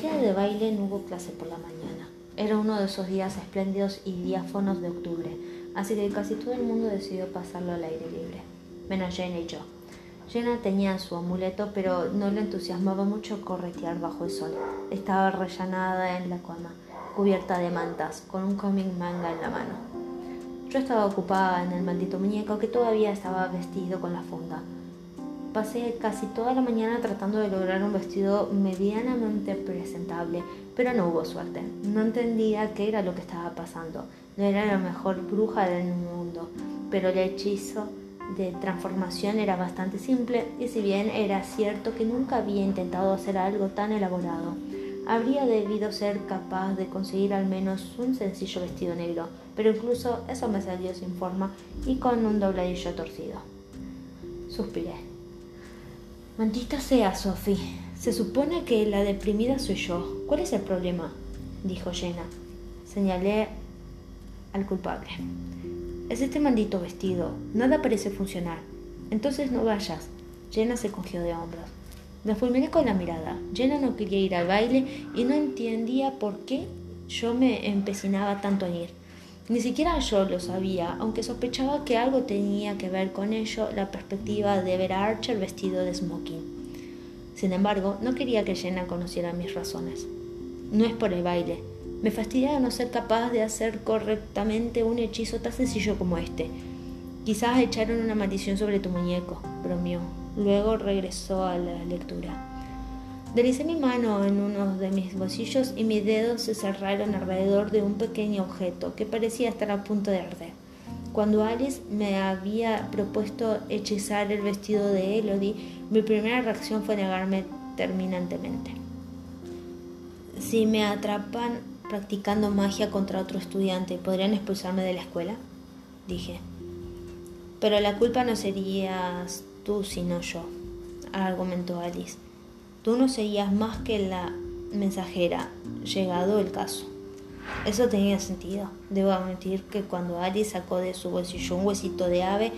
día de baile no hubo clase por la mañana. Era uno de esos días espléndidos y diáfonos de octubre, así que casi todo el mundo decidió pasarlo al aire libre, menos Jane y yo. Jenna tenía su amuleto, pero no le entusiasmaba mucho corretear bajo el sol. Estaba rellenada en la cama, cubierta de mantas, con un cómic manga en la mano. Yo estaba ocupada en el maldito muñeco que todavía estaba vestido con la funda. Pasé casi toda la mañana tratando de lograr un vestido medianamente presentable, pero no hubo suerte. No entendía qué era lo que estaba pasando. No era la mejor bruja del mundo, pero el hechizo de transformación era bastante simple y si bien era cierto que nunca había intentado hacer algo tan elaborado, habría debido ser capaz de conseguir al menos un sencillo vestido negro, pero incluso eso me salió sin forma y con un dobladillo torcido. Suspiré. Maldita sea, Sophie. Se supone que la deprimida soy yo. ¿Cuál es el problema? dijo Jenna. Señalé al culpable. Es este maldito vestido. Nada parece funcionar. Entonces no vayas. Jenna se cogió de hombros. Me fulminé con la mirada. Jenna no quería ir al baile y no entendía por qué yo me empecinaba tanto en ir. Ni siquiera yo lo sabía, aunque sospechaba que algo tenía que ver con ello la perspectiva de ver a Archer vestido de smoking. Sin embargo, no quería que Jenna conociera mis razones. No es por el baile, me fastidia no ser capaz de hacer correctamente un hechizo tan sencillo como este. Quizás echaron una maldición sobre tu muñeco, bromeó. Luego regresó a la lectura. Delicé mi mano en uno de mis bolsillos y mis dedos se cerraron alrededor de un pequeño objeto que parecía estar a punto de arder. Cuando Alice me había propuesto hechizar el vestido de Elodie, mi primera reacción fue negarme terminantemente. Si me atrapan practicando magia contra otro estudiante, ¿podrían expulsarme de la escuela? Dije. Pero la culpa no serías tú, sino yo, argumentó Alice. Tú no serías más que la mensajera, llegado el caso. Eso tenía sentido. Debo admitir que cuando Alice sacó de su bolsillo un huesito de ave,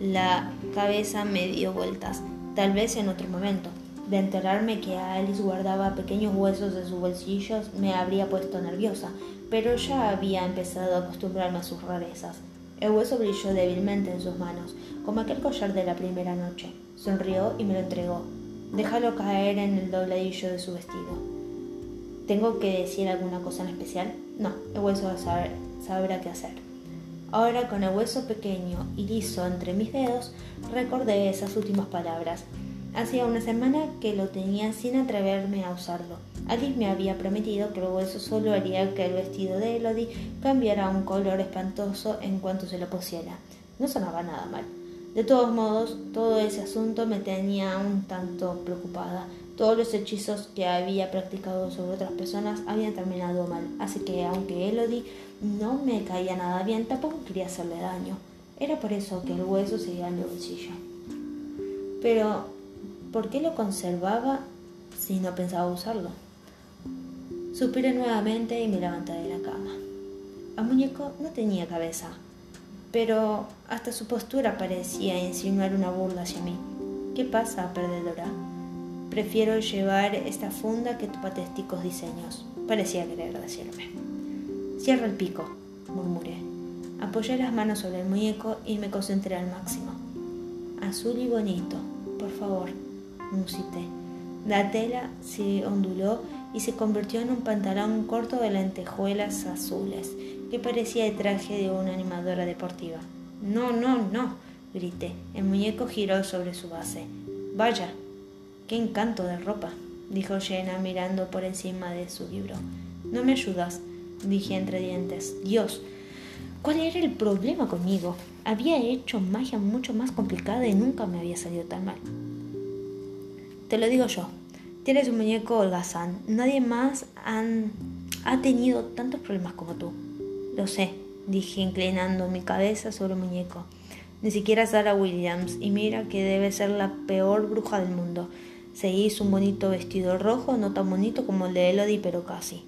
la cabeza me dio vueltas, tal vez en otro momento. De enterarme que Alice guardaba pequeños huesos en sus bolsillos me habría puesto nerviosa, pero ya había empezado a acostumbrarme a sus rarezas. El hueso brilló débilmente en sus manos, como aquel collar de la primera noche. Sonrió y me lo entregó. Déjalo caer en el dobladillo de su vestido. ¿Tengo que decir alguna cosa en especial? No, el hueso sabrá qué hacer. Ahora, con el hueso pequeño y liso entre mis dedos, recordé esas últimas palabras. Hacía una semana que lo tenía sin atreverme a usarlo. Alice me había prometido que el hueso solo haría que el vestido de Elodie cambiara un color espantoso en cuanto se lo pusiera. No sonaba nada mal. De todos modos, todo ese asunto me tenía un tanto preocupada. Todos los hechizos que había practicado sobre otras personas habían terminado mal, así que aunque Elodie no me caía nada bien, tampoco quería hacerle daño. Era por eso que el hueso seguía en mi bolsillo. Pero ¿Por qué lo conservaba si no pensaba usarlo? Suspiré nuevamente y me levanté de la cama. El muñeco no tenía cabeza, pero hasta su postura parecía insinuar una burla hacia mí. ¿Qué pasa, perdedora? Prefiero llevar esta funda que tus patéticos diseños, parecía querer decirme. Cierra el pico, murmuré. Apoyé las manos sobre el muñeco y me concentré al máximo. Azul y bonito, por favor, musité. La tela se onduló y se convirtió en un pantalón corto de lentejuelas azules, que parecía el traje de una animadora deportiva. No, no, no, grité. El muñeco giró sobre su base. Vaya, qué encanto de ropa, dijo Jenna mirando por encima de su libro. No me ayudas, dije entre dientes. Dios, ¿cuál era el problema conmigo? Había hecho magia mucho más complicada y nunca me había salido tan mal. Te lo digo yo. Tienes un muñeco holgazán. Nadie más ha tenido tantos problemas como tú. Lo sé, dije inclinando mi cabeza sobre el muñeco. Ni siquiera Sarah Williams, y mira que debe ser la peor bruja del mundo. Se hizo un bonito vestido rojo, no tan bonito como el de Elodie, pero casi.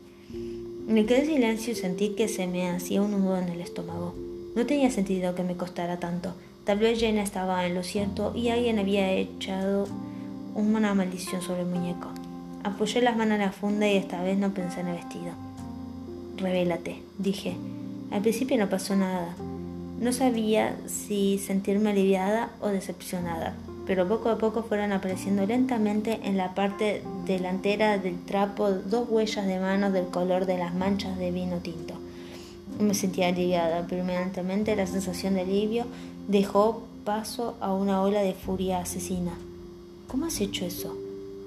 Me quedé en silencio y sentí que se me hacía un nudo en el estómago. No tenía sentido que me costara tanto. Tal vez Jenna estaba en lo cierto y alguien había echado una maldición sobre el muñeco. Apoyé las manos en la funda y esta vez no pensé en el vestido. Revélate, dije. Al principio no pasó nada. No sabía si sentirme aliviada o decepcionada, pero poco a poco fueron apareciendo lentamente en la parte delantera del trapo dos huellas de manos del color de las manchas de vino tinto. Me sentía aliviada, pero inmediatamente la sensación de alivio dejó paso a una ola de furia asesina. ¿Cómo has hecho eso?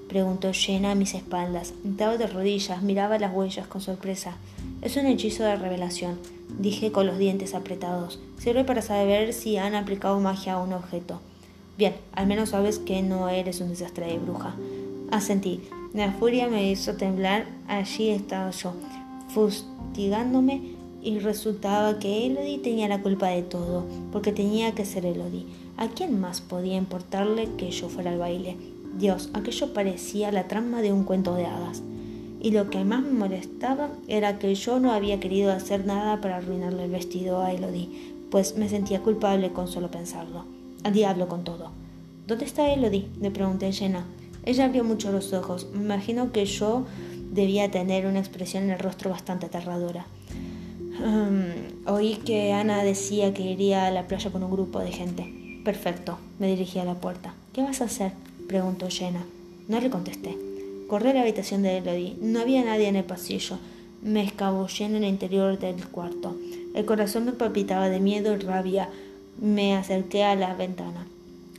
preguntó Jenna a mis espaldas. Estaba de rodillas, miraba las huellas con sorpresa. Es un hechizo de revelación, dije con los dientes apretados. Sirve para saber si han aplicado magia a un objeto. Bien, al menos sabes que no eres un desastre de bruja. Asentí. La furia me hizo temblar. Allí estaba yo, fustigándome, y resultaba que Elodie tenía la culpa de todo, porque tenía que ser Elodie. ¿A quién más podía importarle que yo fuera al baile? Dios, aquello parecía la trama de un cuento de hadas. Y lo que más me molestaba era que yo no había querido hacer nada para arruinarle el vestido a Elodie, pues me sentía culpable con solo pensarlo. Al diablo con todo. ¿Dónde está Elodie? le pregunté llena. Ella abrió mucho los ojos. Me imagino que yo debía tener una expresión en el rostro bastante aterradora. Oí que Ana decía que iría a la playa con un grupo de gente. Perfecto, me dirigí a la puerta. ¿Qué vas a hacer? preguntó Jenna. No le contesté. Corrí a la habitación de Elodie. No había nadie en el pasillo. Me escabullé en el interior del cuarto. El corazón me palpitaba de miedo y rabia. Me acerqué a la ventana.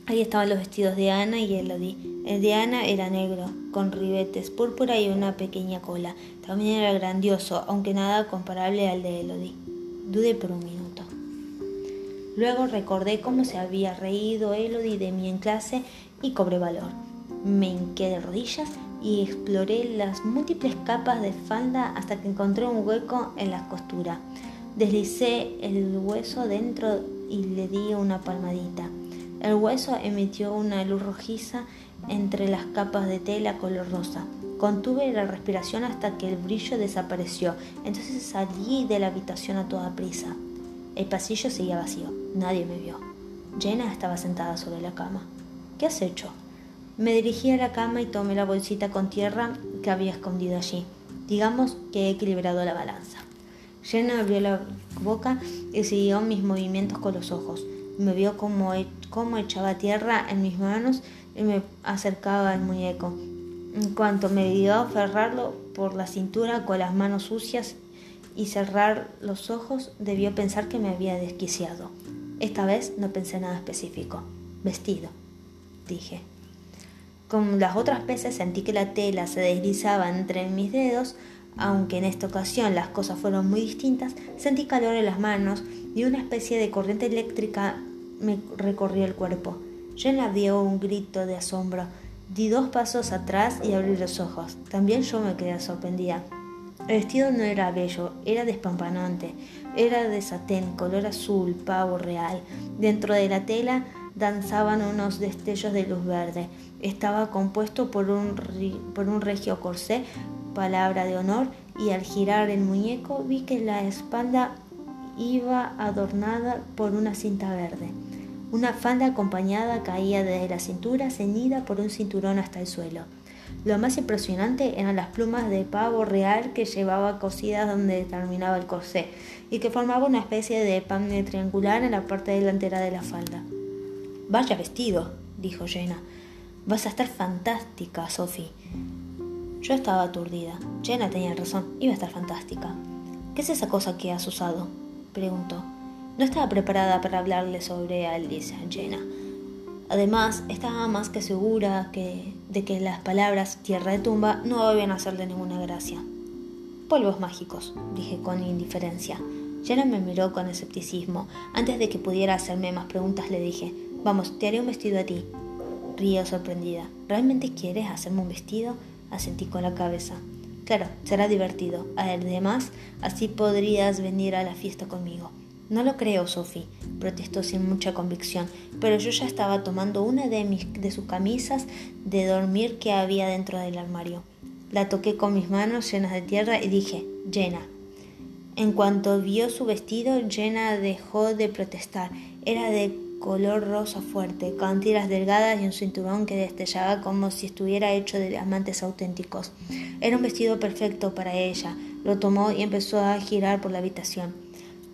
Ahí estaban los vestidos de Ana y Elodie. El de Ana era negro, con ribetes púrpura y una pequeña cola. También era grandioso, aunque nada comparable al de Elodie. Dudé por un minuto. Luego recordé cómo se había reído Elodie de mí en clase y cobré valor. Me hinqué de rodillas y exploré las múltiples capas de falda hasta que encontré un hueco en la costura. Deslicé el hueso dentro y le di una palmadita. El hueso emitió una luz rojiza entre las capas de tela color rosa. Contuve la respiración hasta que el brillo desapareció. Entonces salí de la habitación a toda prisa. El pasillo seguía vacío. Nadie me vio. Jenna estaba sentada sobre la cama. ¿Qué has hecho? Me dirigí a la cama y tomé la bolsita con tierra que había escondido allí. Digamos que he equilibrado la balanza. Jenna abrió la boca y siguió mis movimientos con los ojos. Me vio como, como echaba tierra en mis manos y me acercaba al muñeco. En cuanto me vio aferrarlo por la cintura con las manos sucias y cerrar los ojos, debió pensar que me había desquiciado. Esta vez no pensé nada específico. Vestido, dije. Como las otras veces sentí que la tela se deslizaba entre mis dedos, aunque en esta ocasión las cosas fueron muy distintas, sentí calor en las manos y una especie de corriente eléctrica me recorrió el cuerpo. Jenna dio un grito de asombro. Di dos pasos atrás y abrí los ojos. También yo me quedé sorprendida. El vestido no era bello, era despampanante. Era de satén, color azul, pavo real. Dentro de la tela danzaban unos destellos de luz verde. Estaba compuesto por un, por un regio corsé, palabra de honor, y al girar el muñeco vi que la espalda iba adornada por una cinta verde. Una falda acompañada caía desde la cintura, ceñida por un cinturón hasta el suelo. Lo más impresionante eran las plumas de pavo real que llevaba cosidas donde terminaba el corsé y que formaba una especie de pan triangular en la parte delantera de la falda. Vaya vestido, dijo Jenna. Vas a estar fantástica, Sophie. Yo estaba aturdida. Jenna tenía razón, iba a estar fantástica. ¿Qué es esa cosa que has usado? preguntó. No estaba preparada para hablarle sobre Alice Jenna. Además, estaba más que segura que, de que las palabras tierra de tumba no debían hacerle ninguna gracia. Polvos mágicos, dije con indiferencia. Jenna me miró con escepticismo. Antes de que pudiera hacerme más preguntas, le dije: Vamos, te haré un vestido a ti. Río sorprendida. ¿Realmente quieres hacerme un vestido? Asentí con la cabeza. Claro, será divertido. Además, así podrías venir a la fiesta conmigo. No lo creo, Sophie, protestó sin mucha convicción, pero yo ya estaba tomando una de, mis, de sus camisas de dormir que había dentro del armario. La toqué con mis manos llenas de tierra y dije, Jenna. En cuanto vio su vestido, Jenna dejó de protestar. Era de color rosa fuerte, con tiras delgadas y un cinturón que destellaba como si estuviera hecho de diamantes auténticos. Era un vestido perfecto para ella. Lo tomó y empezó a girar por la habitación.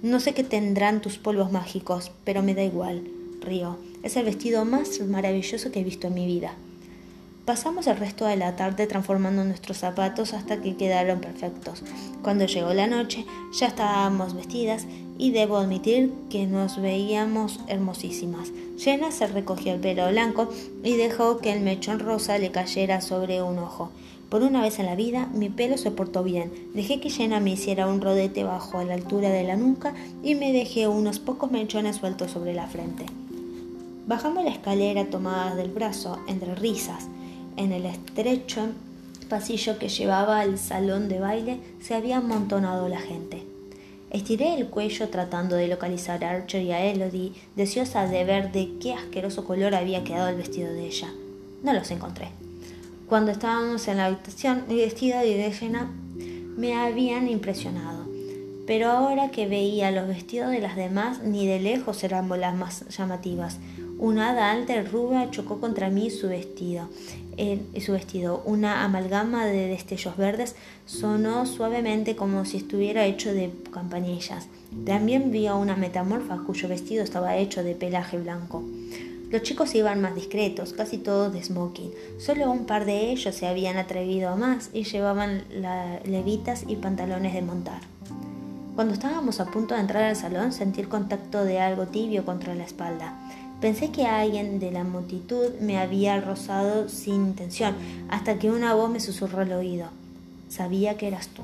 No sé qué tendrán tus polvos mágicos, pero me da igual, río. Es el vestido más maravilloso que he visto en mi vida. Pasamos el resto de la tarde transformando nuestros zapatos hasta que quedaron perfectos. Cuando llegó la noche, ya estábamos vestidas y debo admitir que nos veíamos hermosísimas. Jenna se recogió el pelo blanco y dejó que el mechón rosa le cayera sobre un ojo. Por una vez en la vida, mi pelo se portó bien. Dejé que Jenna me hiciera un rodete bajo a la altura de la nuca y me dejé unos pocos mechones sueltos sobre la frente. Bajamos la escalera tomadas del brazo, entre risas. En el estrecho pasillo que llevaba al salón de baile se había amontonado la gente. Estiré el cuello tratando de localizar a Archer y a Elodie, deseosa de ver de qué asqueroso color había quedado el vestido de ella. No los encontré. Cuando estábamos en la habitación, mi vestido de Jenna me habían impresionado. Pero ahora que veía los vestidos de las demás, ni de lejos eran las más llamativas. Una hada alta y rubia chocó contra mí su vestido su vestido. Una amalgama de destellos verdes sonó suavemente como si estuviera hecho de campanillas. También vi a una metamorfa cuyo vestido estaba hecho de pelaje blanco. Los chicos iban más discretos, casi todos de smoking. Solo un par de ellos se habían atrevido a más y llevaban levitas y pantalones de montar. Cuando estábamos a punto de entrar al salón, sentí el contacto de algo tibio contra la espalda. Pensé que alguien de la multitud me había rozado sin intención, hasta que una voz me susurró al oído. Sabía que eras tú.